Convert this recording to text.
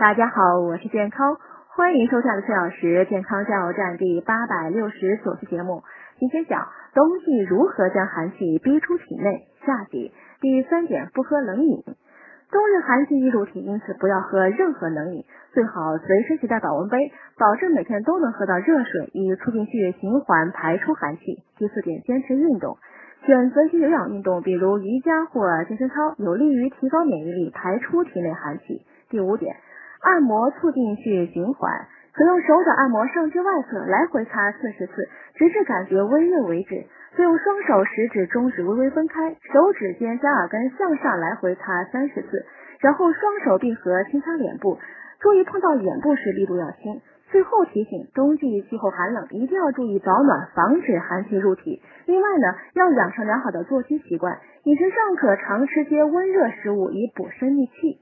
大家好，我是健康，欢迎收看的四小时健康加油站第八百六十九期节目。今天讲冬季如何将寒气逼出体内，下集第三点，不喝冷饮。冬日寒气易入体，因此不要喝任何冷饮，最好随身携带保温杯，保证每天都能喝到热水，以促进血液循环，排出寒气。第四点，坚持运动，选择些有氧运动，比如瑜伽或健身操，有利于提高免疫力，排出体内寒气。第五点。按摩促进血液循环，可用手掌按摩上肢外侧，来回擦四十次，直至感觉温热为止。再用双手食指、中指微微分开，手指尖将耳根向上来回擦三十次，然后双手闭合轻擦脸部，注意碰到眼部时力度要轻。最后提醒：冬季气候寒冷，一定要注意保暖，防止寒气入体。另外呢，要养成良好的作息习惯，饮食上可常吃些温热食物，以补身益气。